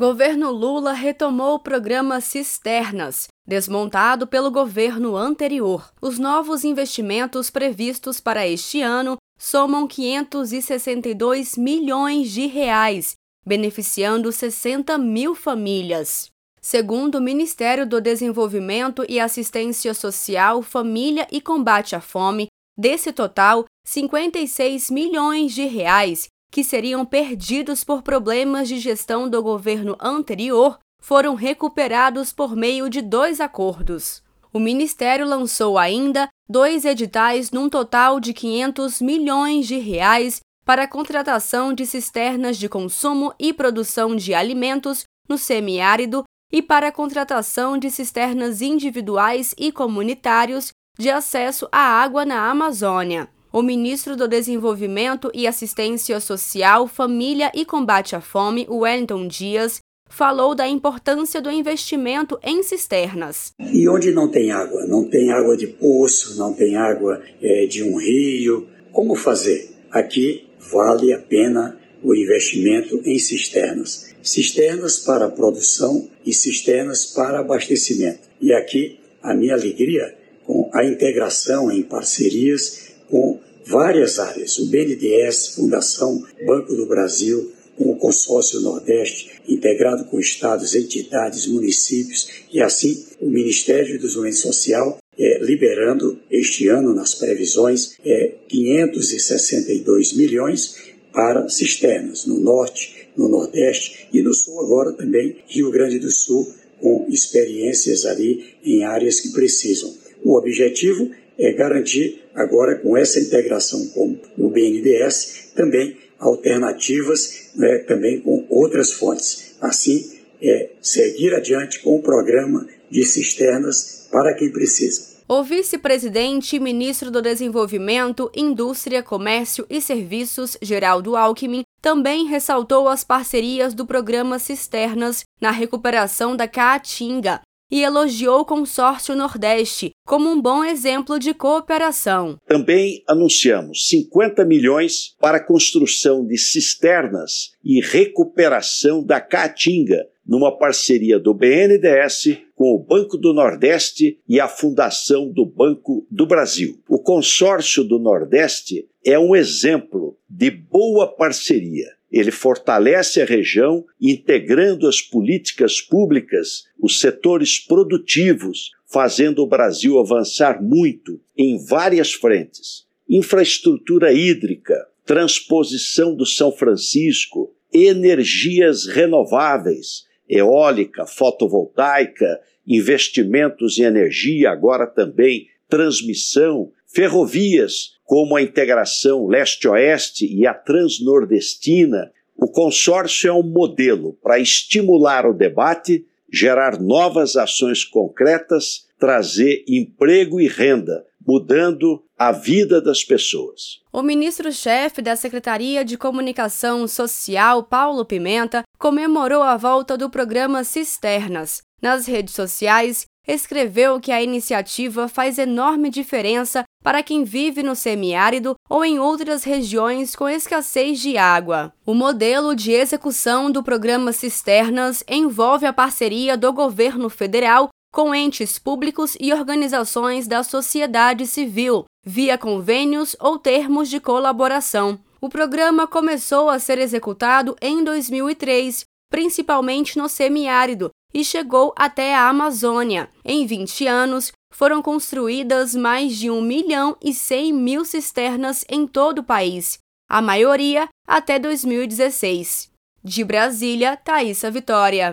Governo Lula retomou o programa Cisternas, desmontado pelo governo anterior. Os novos investimentos previstos para este ano somam 562 milhões de reais, beneficiando 60 mil famílias. Segundo o Ministério do Desenvolvimento e Assistência Social, Família e Combate à Fome, desse total, 56 milhões de reais que seriam perdidos por problemas de gestão do governo anterior foram recuperados por meio de dois acordos. O Ministério lançou ainda dois editais num total de 500 milhões de reais para a contratação de cisternas de consumo e produção de alimentos no semiárido e para a contratação de cisternas individuais e comunitários de acesso à água na Amazônia. O ministro do Desenvolvimento e Assistência Social, Família e Combate à Fome, Wellington Dias, falou da importância do investimento em cisternas. E onde não tem água? Não tem água de poço, não tem água é, de um rio. Como fazer? Aqui vale a pena o investimento em cisternas. Cisternas para produção e cisternas para abastecimento. E aqui a minha alegria com a integração em parcerias com várias áreas, o BNDES, Fundação Banco do Brasil, com o Consórcio Nordeste, integrado com estados, entidades, municípios, e assim o Ministério do Desenvolvimento Social é, liberando este ano, nas previsões, é, 562 milhões para cisternas no Norte, no Nordeste e no Sul agora também, Rio Grande do Sul, com experiências ali em áreas que precisam. O objetivo é garantir agora com essa integração com o BNDES também alternativas, né, também com outras fontes. Assim, é seguir adiante com o programa de cisternas para quem precisa. O vice-presidente e ministro do Desenvolvimento, Indústria, Comércio e Serviços, Geraldo Alckmin, também ressaltou as parcerias do programa Cisternas na recuperação da Caatinga, e elogiou o consórcio Nordeste como um bom exemplo de cooperação. Também anunciamos 50 milhões para a construção de cisternas e recuperação da Caatinga, numa parceria do BNDES com o Banco do Nordeste e a Fundação do Banco do Brasil. O consórcio do Nordeste é um exemplo de boa parceria ele fortalece a região, integrando as políticas públicas, os setores produtivos, fazendo o Brasil avançar muito em várias frentes: infraestrutura hídrica, transposição do São Francisco, energias renováveis, eólica, fotovoltaica, investimentos em energia, agora também transmissão, ferrovias, como a integração leste-oeste e a transnordestina, o consórcio é um modelo para estimular o debate, gerar novas ações concretas, trazer emprego e renda, mudando a vida das pessoas. O ministro-chefe da Secretaria de Comunicação Social, Paulo Pimenta, comemorou a volta do programa Cisternas. Nas redes sociais, escreveu que a iniciativa faz enorme diferença para quem vive no semiárido ou em outras regiões com escassez de água. O modelo de execução do programa Cisternas envolve a parceria do governo federal com entes públicos e organizações da sociedade civil, via convênios ou termos de colaboração. O programa começou a ser executado em 2003, principalmente no semiárido, e chegou até a Amazônia. Em 20 anos, foram construídas mais de 1 milhão e 100 mil cisternas em todo o país, a maioria até 2016. De Brasília, Thaisa Vitória.